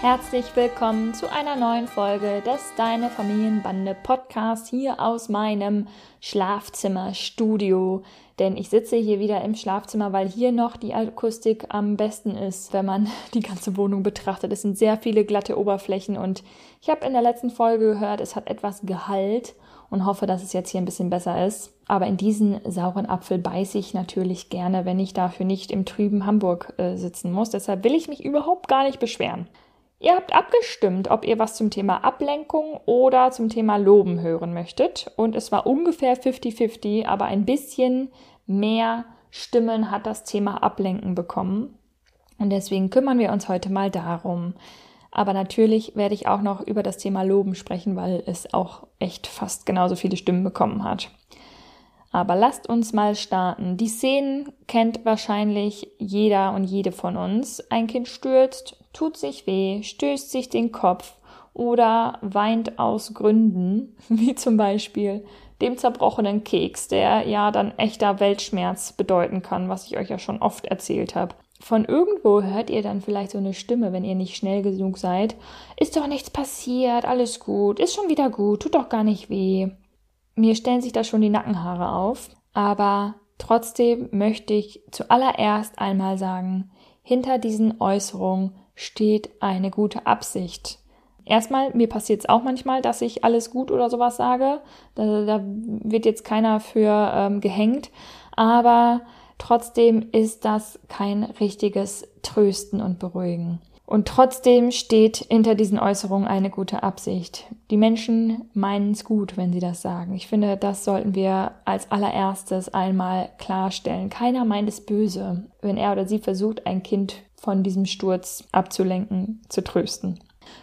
Herzlich willkommen zu einer neuen Folge des Deine Familienbande Podcast hier aus meinem Schlafzimmerstudio. Denn ich sitze hier wieder im Schlafzimmer, weil hier noch die Akustik am besten ist, wenn man die ganze Wohnung betrachtet. Es sind sehr viele glatte Oberflächen und ich habe in der letzten Folge gehört, es hat etwas Gehalt und hoffe, dass es jetzt hier ein bisschen besser ist. Aber in diesen sauren Apfel beiße ich natürlich gerne, wenn ich dafür nicht im trüben Hamburg äh, sitzen muss. Deshalb will ich mich überhaupt gar nicht beschweren. Ihr habt abgestimmt, ob ihr was zum Thema Ablenkung oder zum Thema Loben hören möchtet. Und es war ungefähr 50-50, aber ein bisschen mehr Stimmen hat das Thema Ablenken bekommen. Und deswegen kümmern wir uns heute mal darum. Aber natürlich werde ich auch noch über das Thema Loben sprechen, weil es auch echt fast genauso viele Stimmen bekommen hat. Aber lasst uns mal starten. Die Szenen kennt wahrscheinlich jeder und jede von uns. Ein Kind stürzt, tut sich weh, stößt sich den Kopf oder weint aus Gründen, wie zum Beispiel dem zerbrochenen Keks, der ja dann echter Weltschmerz bedeuten kann, was ich euch ja schon oft erzählt habe. Von irgendwo hört ihr dann vielleicht so eine Stimme, wenn ihr nicht schnell genug seid. Ist doch nichts passiert, alles gut, ist schon wieder gut, tut doch gar nicht weh. Mir stellen sich da schon die Nackenhaare auf, aber trotzdem möchte ich zuallererst einmal sagen, hinter diesen Äußerungen steht eine gute Absicht. Erstmal, mir passiert es auch manchmal, dass ich alles gut oder sowas sage. Da, da wird jetzt keiner für ähm, gehängt. Aber trotzdem ist das kein richtiges Trösten und Beruhigen. Und trotzdem steht hinter diesen Äußerungen eine gute Absicht. Die Menschen meinen es gut, wenn sie das sagen. Ich finde, das sollten wir als allererstes einmal klarstellen. Keiner meint es böse, wenn er oder sie versucht, ein Kind von diesem Sturz abzulenken, zu trösten.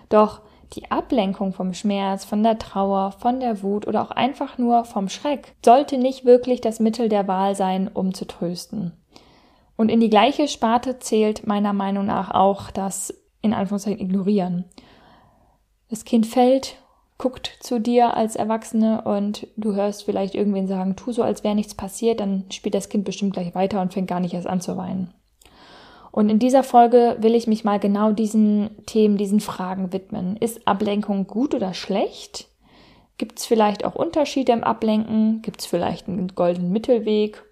Doch die Ablenkung vom Schmerz, von der Trauer, von der Wut oder auch einfach nur vom Schreck sollte nicht wirklich das Mittel der Wahl sein, um zu trösten. Und in die gleiche Sparte zählt meiner Meinung nach auch das in Anführungszeichen ignorieren. Das Kind fällt, guckt zu dir als Erwachsene und du hörst vielleicht irgendwen sagen, tu so, als wäre nichts passiert, dann spielt das Kind bestimmt gleich weiter und fängt gar nicht erst an zu weinen. Und in dieser Folge will ich mich mal genau diesen Themen, diesen Fragen widmen. Ist Ablenkung gut oder schlecht? Gibt es vielleicht auch Unterschiede im Ablenken? Gibt es vielleicht einen goldenen Mittelweg?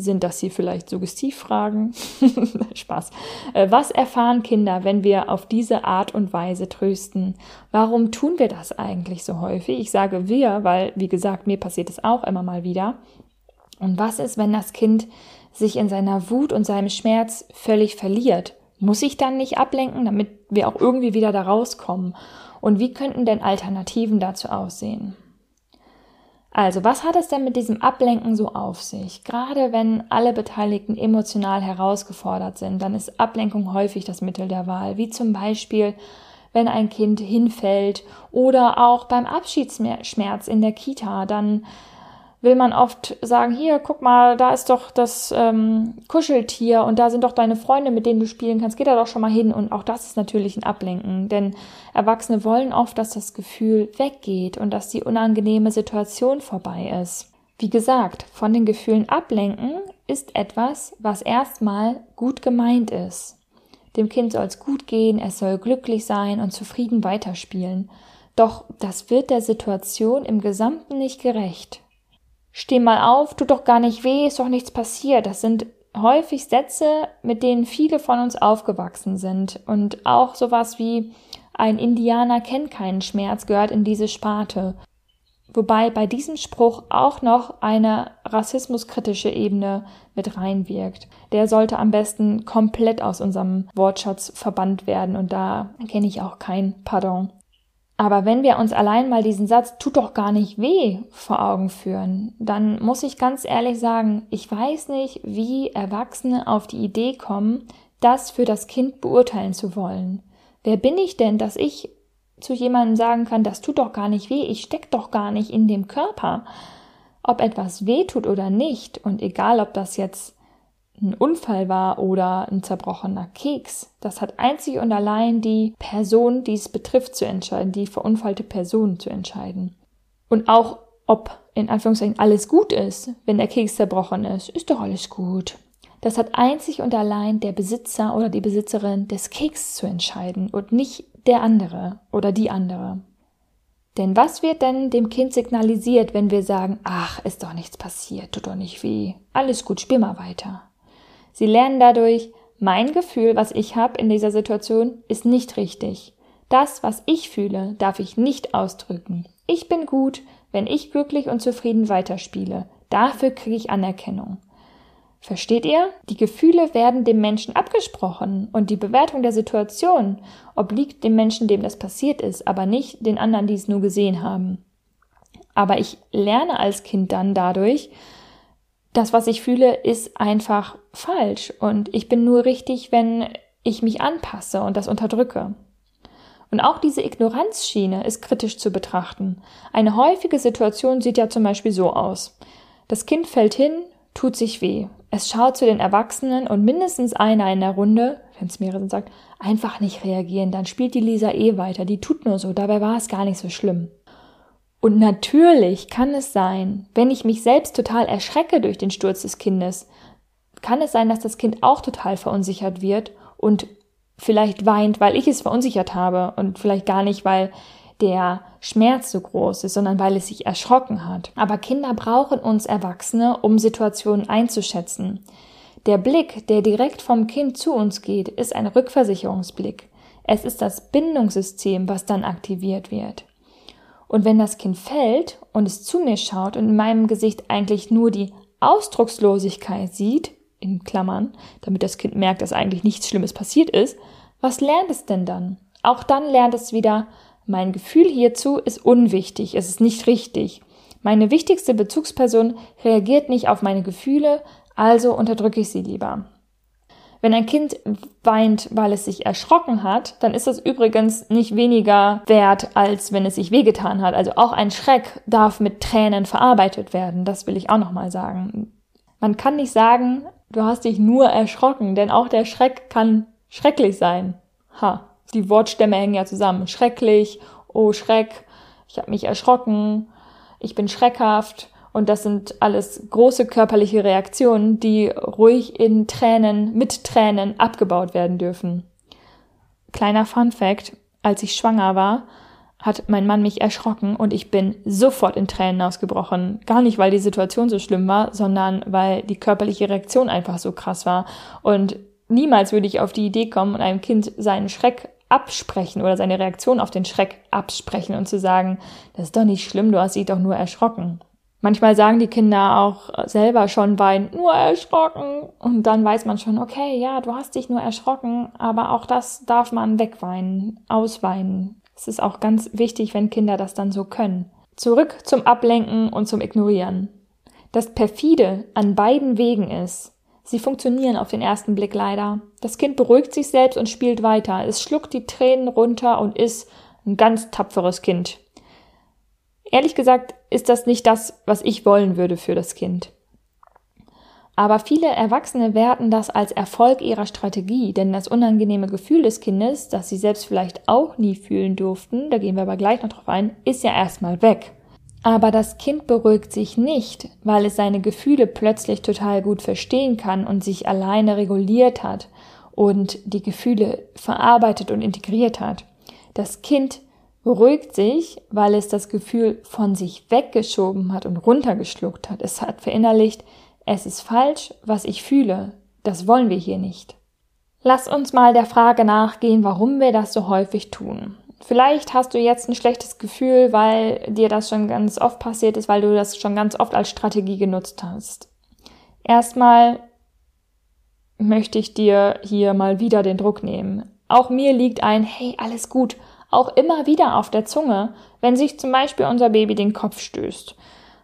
Sind das hier vielleicht Suggestivfragen? Spaß. Äh, was erfahren Kinder, wenn wir auf diese Art und Weise trösten? Warum tun wir das eigentlich so häufig? Ich sage wir, weil, wie gesagt, mir passiert es auch immer mal wieder. Und was ist, wenn das Kind sich in seiner Wut und seinem Schmerz völlig verliert? Muss ich dann nicht ablenken, damit wir auch irgendwie wieder da rauskommen? Und wie könnten denn Alternativen dazu aussehen? Also, was hat es denn mit diesem Ablenken so auf sich? Gerade wenn alle Beteiligten emotional herausgefordert sind, dann ist Ablenkung häufig das Mittel der Wahl, wie zum Beispiel, wenn ein Kind hinfällt oder auch beim Abschiedsschmerz in der Kita, dann will man oft sagen, hier, guck mal, da ist doch das ähm, Kuscheltier und da sind doch deine Freunde, mit denen du spielen kannst, geh da doch schon mal hin. Und auch das ist natürlich ein Ablenken, denn Erwachsene wollen oft, dass das Gefühl weggeht und dass die unangenehme Situation vorbei ist. Wie gesagt, von den Gefühlen ablenken ist etwas, was erstmal gut gemeint ist. Dem Kind soll es gut gehen, es soll glücklich sein und zufrieden weiterspielen. Doch das wird der Situation im Gesamten nicht gerecht. Steh mal auf, tut doch gar nicht weh, ist doch nichts passiert. Das sind häufig Sätze, mit denen viele von uns aufgewachsen sind. Und auch sowas wie ein Indianer kennt keinen Schmerz gehört in diese Sparte. Wobei bei diesem Spruch auch noch eine rassismuskritische Ebene mit reinwirkt. Der sollte am besten komplett aus unserem Wortschatz verbannt werden und da kenne ich auch kein Pardon. Aber wenn wir uns allein mal diesen Satz tut doch gar nicht weh vor Augen führen, dann muss ich ganz ehrlich sagen, ich weiß nicht, wie Erwachsene auf die Idee kommen, das für das Kind beurteilen zu wollen. Wer bin ich denn, dass ich zu jemandem sagen kann, das tut doch gar nicht weh, ich steck doch gar nicht in dem Körper. Ob etwas weh tut oder nicht, und egal ob das jetzt ein Unfall war oder ein zerbrochener Keks, das hat einzig und allein die Person, die es betrifft, zu entscheiden, die verunfallte Person zu entscheiden. Und auch ob in Anführungszeichen alles gut ist, wenn der Keks zerbrochen ist, ist doch alles gut. Das hat einzig und allein der Besitzer oder die Besitzerin des Keks zu entscheiden und nicht der andere oder die andere. Denn was wird denn dem Kind signalisiert, wenn wir sagen, ach, ist doch nichts passiert, tut doch nicht weh, alles gut, spiel mal weiter. Sie lernen dadurch, mein Gefühl, was ich habe in dieser Situation, ist nicht richtig. Das, was ich fühle, darf ich nicht ausdrücken. Ich bin gut, wenn ich glücklich und zufrieden weiterspiele. Dafür kriege ich Anerkennung. Versteht ihr? Die Gefühle werden dem Menschen abgesprochen und die Bewertung der Situation obliegt dem Menschen, dem das passiert ist, aber nicht den anderen, die es nur gesehen haben. Aber ich lerne als Kind dann dadurch, das, was ich fühle, ist einfach falsch und ich bin nur richtig, wenn ich mich anpasse und das unterdrücke. Und auch diese Ignoranzschiene ist kritisch zu betrachten. Eine häufige Situation sieht ja zum Beispiel so aus. Das Kind fällt hin, tut sich weh. Es schaut zu den Erwachsenen und mindestens einer in der Runde, wenn es mehrere sind, sagt, einfach nicht reagieren, dann spielt die Lisa eh weiter, die tut nur so, dabei war es gar nicht so schlimm. Und natürlich kann es sein, wenn ich mich selbst total erschrecke durch den Sturz des Kindes, kann es sein, dass das Kind auch total verunsichert wird und vielleicht weint, weil ich es verunsichert habe und vielleicht gar nicht, weil der Schmerz so groß ist, sondern weil es sich erschrocken hat. Aber Kinder brauchen uns Erwachsene, um Situationen einzuschätzen. Der Blick, der direkt vom Kind zu uns geht, ist ein Rückversicherungsblick. Es ist das Bindungssystem, was dann aktiviert wird. Und wenn das Kind fällt und es zu mir schaut und in meinem Gesicht eigentlich nur die Ausdruckslosigkeit sieht, in Klammern, damit das Kind merkt, dass eigentlich nichts Schlimmes passiert ist, was lernt es denn dann? Auch dann lernt es wieder, mein Gefühl hierzu ist unwichtig, es ist nicht richtig. Meine wichtigste Bezugsperson reagiert nicht auf meine Gefühle, also unterdrücke ich sie lieber. Wenn ein Kind weint, weil es sich erschrocken hat, dann ist das übrigens nicht weniger wert, als wenn es sich wehgetan hat. Also auch ein Schreck darf mit Tränen verarbeitet werden. Das will ich auch nochmal sagen. Man kann nicht sagen, du hast dich nur erschrocken, denn auch der Schreck kann schrecklich sein. Ha die Wortstämme hängen ja zusammen. Schrecklich, oh Schreck, ich habe mich erschrocken, ich bin schreckhaft. Und das sind alles große körperliche Reaktionen, die ruhig in Tränen, mit Tränen abgebaut werden dürfen. Kleiner Fun fact, als ich schwanger war, hat mein Mann mich erschrocken und ich bin sofort in Tränen ausgebrochen. Gar nicht, weil die Situation so schlimm war, sondern weil die körperliche Reaktion einfach so krass war. Und niemals würde ich auf die Idee kommen, einem Kind seinen Schreck absprechen oder seine Reaktion auf den Schreck absprechen und zu sagen, das ist doch nicht schlimm, du hast dich doch nur erschrocken. Manchmal sagen die Kinder auch selber schon weinen, nur erschrocken. Und dann weiß man schon, okay, ja, du hast dich nur erschrocken, aber auch das darf man wegweinen, ausweinen. Es ist auch ganz wichtig, wenn Kinder das dann so können. Zurück zum Ablenken und zum Ignorieren. Das perfide an beiden Wegen ist, Sie funktionieren auf den ersten Blick leider. Das Kind beruhigt sich selbst und spielt weiter. Es schluckt die Tränen runter und ist ein ganz tapferes Kind. Ehrlich gesagt ist das nicht das, was ich wollen würde für das Kind. Aber viele Erwachsene werten das als Erfolg ihrer Strategie, denn das unangenehme Gefühl des Kindes, das sie selbst vielleicht auch nie fühlen durften, da gehen wir aber gleich noch drauf ein, ist ja erstmal weg. Aber das Kind beruhigt sich nicht, weil es seine Gefühle plötzlich total gut verstehen kann und sich alleine reguliert hat und die Gefühle verarbeitet und integriert hat. Das Kind beruhigt sich, weil es das Gefühl von sich weggeschoben hat und runtergeschluckt hat. Es hat verinnerlicht, es ist falsch, was ich fühle. Das wollen wir hier nicht. Lass uns mal der Frage nachgehen, warum wir das so häufig tun. Vielleicht hast du jetzt ein schlechtes Gefühl, weil dir das schon ganz oft passiert ist, weil du das schon ganz oft als Strategie genutzt hast. Erstmal möchte ich dir hier mal wieder den Druck nehmen. Auch mir liegt ein, hey, alles gut, auch immer wieder auf der Zunge, wenn sich zum Beispiel unser Baby den Kopf stößt.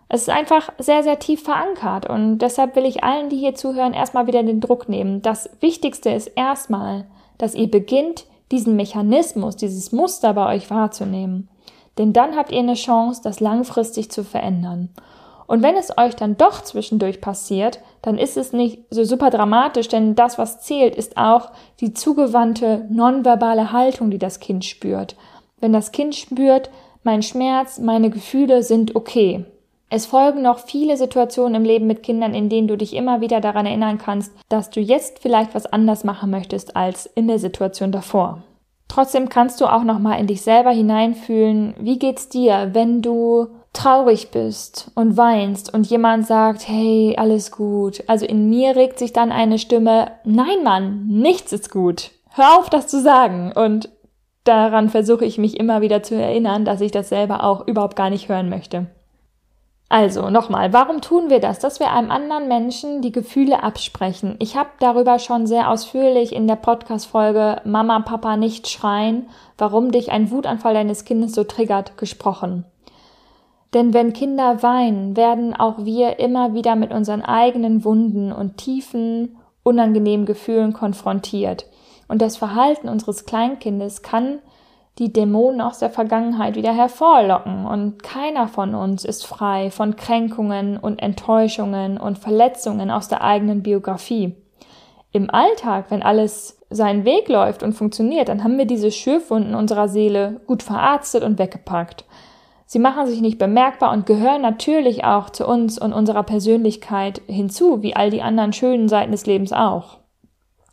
Es ist einfach sehr, sehr tief verankert und deshalb will ich allen, die hier zuhören, erstmal wieder den Druck nehmen. Das Wichtigste ist erstmal, dass ihr beginnt, diesen Mechanismus, dieses Muster bei euch wahrzunehmen. Denn dann habt ihr eine Chance, das langfristig zu verändern. Und wenn es euch dann doch zwischendurch passiert, dann ist es nicht so super dramatisch, denn das, was zählt, ist auch die zugewandte nonverbale Haltung, die das Kind spürt. Wenn das Kind spürt, mein Schmerz, meine Gefühle sind okay. Es folgen noch viele Situationen im Leben mit Kindern, in denen du dich immer wieder daran erinnern kannst, dass du jetzt vielleicht was anders machen möchtest als in der Situation davor. Trotzdem kannst du auch noch mal in dich selber hineinfühlen, wie geht's dir, wenn du traurig bist und weinst und jemand sagt, hey, alles gut. Also in mir regt sich dann eine Stimme, nein Mann, nichts ist gut. Hör auf, das zu sagen. Und daran versuche ich mich immer wieder zu erinnern, dass ich das selber auch überhaupt gar nicht hören möchte. Also nochmal, warum tun wir das? Dass wir einem anderen Menschen die Gefühle absprechen. Ich habe darüber schon sehr ausführlich in der Podcast-Folge Mama, Papa nicht schreien, warum dich ein Wutanfall deines Kindes so triggert, gesprochen. Denn wenn Kinder weinen, werden auch wir immer wieder mit unseren eigenen Wunden und tiefen, unangenehmen Gefühlen konfrontiert. Und das Verhalten unseres Kleinkindes kann die Dämonen aus der Vergangenheit wieder hervorlocken. Und keiner von uns ist frei von Kränkungen und Enttäuschungen und Verletzungen aus der eigenen Biografie. Im Alltag, wenn alles seinen Weg läuft und funktioniert, dann haben wir diese Schürfwunden unserer Seele gut verarztet und weggepackt. Sie machen sich nicht bemerkbar und gehören natürlich auch zu uns und unserer Persönlichkeit hinzu, wie all die anderen schönen Seiten des Lebens auch.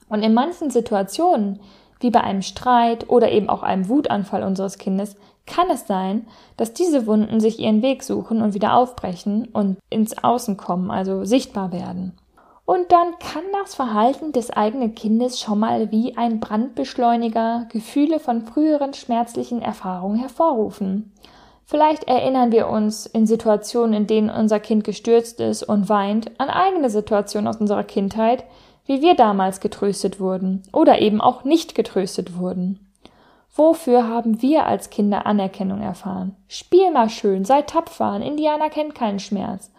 Und in manchen Situationen, wie bei einem Streit oder eben auch einem Wutanfall unseres Kindes, kann es sein, dass diese Wunden sich ihren Weg suchen und wieder aufbrechen und ins Außen kommen, also sichtbar werden. Und dann kann das Verhalten des eigenen Kindes schon mal wie ein Brandbeschleuniger Gefühle von früheren schmerzlichen Erfahrungen hervorrufen. Vielleicht erinnern wir uns in Situationen, in denen unser Kind gestürzt ist und weint, an eigene Situationen aus unserer Kindheit, wie wir damals getröstet wurden oder eben auch nicht getröstet wurden. Wofür haben wir als Kinder Anerkennung erfahren? Spiel mal schön, sei tapfer, ein Indianer kennt keinen Schmerz.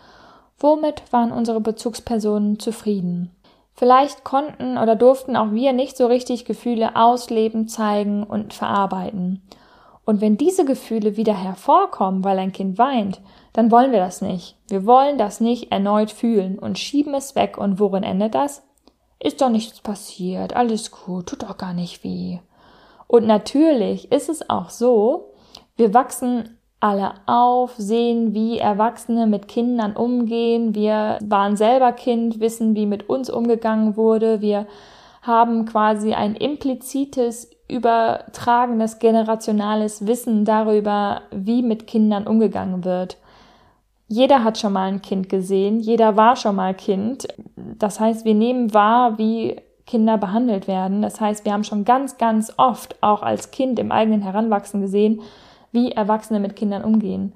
Womit waren unsere Bezugspersonen zufrieden? Vielleicht konnten oder durften auch wir nicht so richtig Gefühle ausleben, zeigen und verarbeiten. Und wenn diese Gefühle wieder hervorkommen, weil ein Kind weint, dann wollen wir das nicht. Wir wollen das nicht erneut fühlen und schieben es weg. Und worin endet das? Ist doch nichts passiert, alles gut, tut doch gar nicht weh. Und natürlich ist es auch so, wir wachsen alle auf, sehen, wie Erwachsene mit Kindern umgehen. Wir waren selber Kind, wissen, wie mit uns umgegangen wurde. Wir haben quasi ein implizites übertragenes generationales Wissen darüber, wie mit Kindern umgegangen wird. Jeder hat schon mal ein Kind gesehen, jeder war schon mal Kind. Das heißt, wir nehmen wahr, wie Kinder behandelt werden. Das heißt, wir haben schon ganz, ganz oft auch als Kind im eigenen Heranwachsen gesehen, wie Erwachsene mit Kindern umgehen.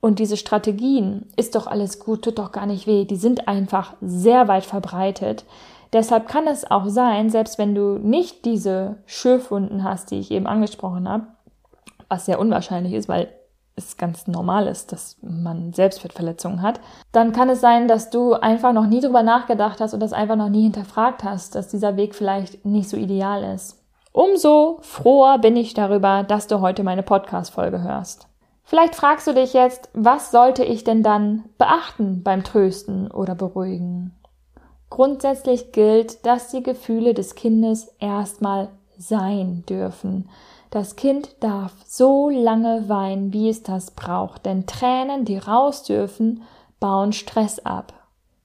Und diese Strategien, ist doch alles gut, tut doch gar nicht weh, die sind einfach sehr weit verbreitet. Deshalb kann es auch sein, selbst wenn du nicht diese Schürfwunden hast, die ich eben angesprochen habe, was sehr unwahrscheinlich ist, weil es ganz normal ist, dass man Selbstwertverletzungen hat, dann kann es sein, dass du einfach noch nie drüber nachgedacht hast und das einfach noch nie hinterfragt hast, dass dieser Weg vielleicht nicht so ideal ist. Umso froher bin ich darüber, dass du heute meine Podcast-Folge hörst. Vielleicht fragst du dich jetzt, was sollte ich denn dann beachten beim Trösten oder Beruhigen? Grundsätzlich gilt, dass die Gefühle des Kindes erstmal sein dürfen. Das Kind darf so lange weinen, wie es das braucht, denn Tränen, die raus dürfen, bauen Stress ab.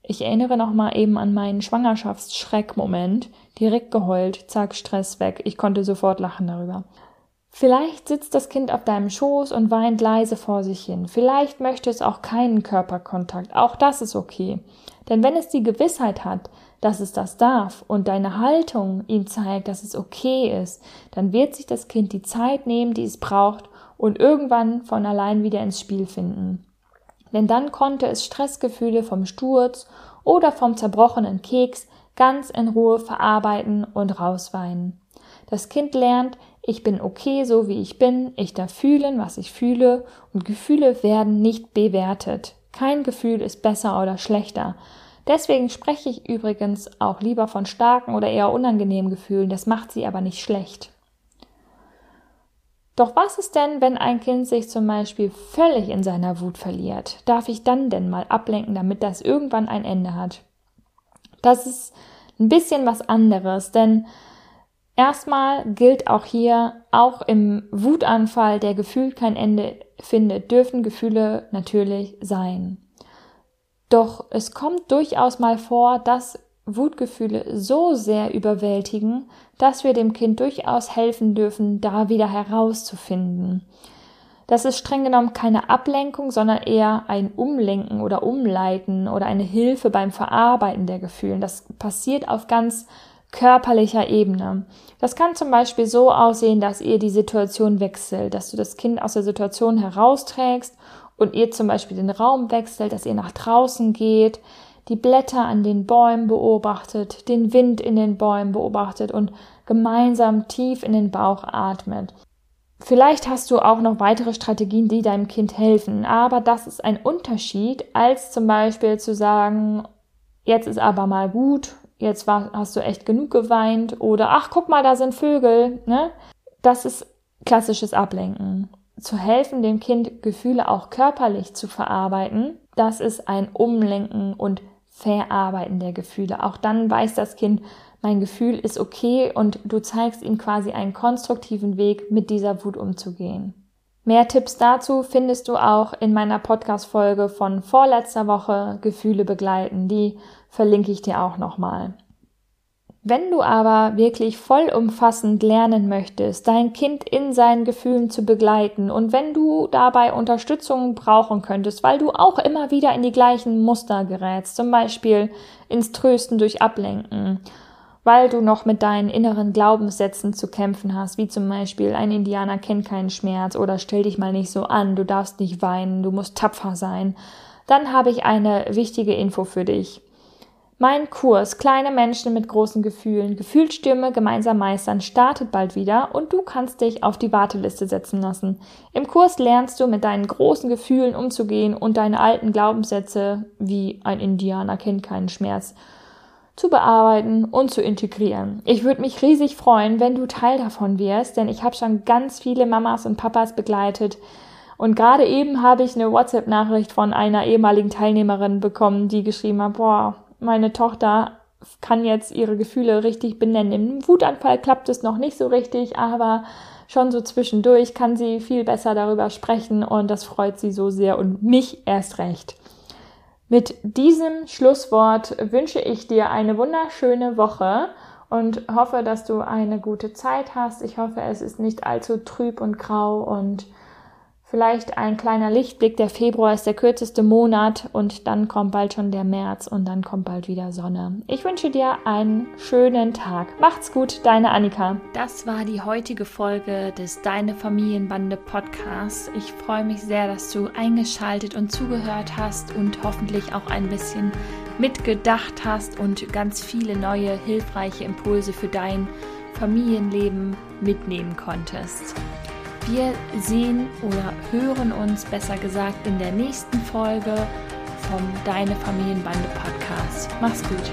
Ich erinnere noch mal eben an meinen Schwangerschaftsschreckmoment. Direkt geheult, zack, Stress weg. Ich konnte sofort lachen darüber. Vielleicht sitzt das Kind auf deinem Schoß und weint leise vor sich hin. Vielleicht möchte es auch keinen Körperkontakt. Auch das ist okay. Denn wenn es die Gewissheit hat, dass es das darf und deine Haltung ihm zeigt, dass es okay ist, dann wird sich das Kind die Zeit nehmen, die es braucht und irgendwann von allein wieder ins Spiel finden. Denn dann konnte es Stressgefühle vom Sturz oder vom zerbrochenen Keks ganz in Ruhe verarbeiten und rausweinen. Das Kind lernt, ich bin okay, so wie ich bin, ich darf fühlen, was ich fühle, und Gefühle werden nicht bewertet. Kein Gefühl ist besser oder schlechter. Deswegen spreche ich übrigens auch lieber von starken oder eher unangenehmen Gefühlen, das macht sie aber nicht schlecht. Doch was ist denn, wenn ein Kind sich zum Beispiel völlig in seiner Wut verliert? Darf ich dann denn mal ablenken, damit das irgendwann ein Ende hat? Das ist ein bisschen was anderes, denn erstmal gilt auch hier, auch im Wutanfall, der gefühlt kein Ende findet, dürfen Gefühle natürlich sein. Doch es kommt durchaus mal vor, dass Wutgefühle so sehr überwältigen, dass wir dem Kind durchaus helfen dürfen, da wieder herauszufinden. Das ist streng genommen keine Ablenkung, sondern eher ein Umlenken oder Umleiten oder eine Hilfe beim Verarbeiten der Gefühle. Das passiert auf ganz körperlicher Ebene. Das kann zum Beispiel so aussehen, dass ihr die Situation wechselt, dass du das Kind aus der Situation herausträgst und ihr zum Beispiel den Raum wechselt, dass ihr nach draußen geht, die Blätter an den Bäumen beobachtet, den Wind in den Bäumen beobachtet und gemeinsam tief in den Bauch atmet. Vielleicht hast du auch noch weitere Strategien, die deinem Kind helfen, aber das ist ein Unterschied, als zum Beispiel zu sagen, jetzt ist aber mal gut, jetzt war, hast du echt genug geweint oder ach, guck mal, da sind Vögel, ne? Das ist klassisches Ablenken. Zu helfen, dem Kind Gefühle auch körperlich zu verarbeiten, das ist ein Umlenken und Verarbeiten der Gefühle. Auch dann weiß das Kind, mein Gefühl ist okay und du zeigst ihm quasi einen konstruktiven Weg, mit dieser Wut umzugehen. Mehr Tipps dazu findest du auch in meiner Podcast-Folge von vorletzter Woche Gefühle begleiten. Die verlinke ich dir auch nochmal. Wenn du aber wirklich vollumfassend lernen möchtest, dein Kind in seinen Gefühlen zu begleiten und wenn du dabei Unterstützung brauchen könntest, weil du auch immer wieder in die gleichen Muster gerätst, zum Beispiel ins Trösten durch Ablenken, weil du noch mit deinen inneren Glaubenssätzen zu kämpfen hast, wie zum Beispiel ein Indianer kennt keinen Schmerz oder stell dich mal nicht so an, du darfst nicht weinen, du musst tapfer sein, dann habe ich eine wichtige Info für dich. Mein Kurs Kleine Menschen mit großen Gefühlen, Gefühlsstürme gemeinsam meistern startet bald wieder und du kannst dich auf die Warteliste setzen lassen. Im Kurs lernst du mit deinen großen Gefühlen umzugehen und deine alten Glaubenssätze, wie ein Indianer kennt keinen Schmerz, zu bearbeiten und zu integrieren. Ich würde mich riesig freuen, wenn du Teil davon wärst, denn ich habe schon ganz viele Mamas und Papas begleitet, und gerade eben habe ich eine WhatsApp-Nachricht von einer ehemaligen Teilnehmerin bekommen, die geschrieben hat, boah, meine Tochter kann jetzt ihre Gefühle richtig benennen. Im Wutanfall klappt es noch nicht so richtig, aber schon so zwischendurch kann sie viel besser darüber sprechen und das freut sie so sehr und mich erst recht. Mit diesem Schlusswort wünsche ich dir eine wunderschöne Woche und hoffe, dass du eine gute Zeit hast. Ich hoffe, es ist nicht allzu trüb und grau und Vielleicht ein kleiner Lichtblick, der Februar ist der kürzeste Monat und dann kommt bald schon der März und dann kommt bald wieder Sonne. Ich wünsche dir einen schönen Tag. Macht's gut, deine Annika. Das war die heutige Folge des Deine Familienbande Podcasts. Ich freue mich sehr, dass du eingeschaltet und zugehört hast und hoffentlich auch ein bisschen mitgedacht hast und ganz viele neue hilfreiche Impulse für dein Familienleben mitnehmen konntest. Wir sehen oder hören uns besser gesagt in der nächsten Folge vom Deine Familienbande Podcast. Mach's gut.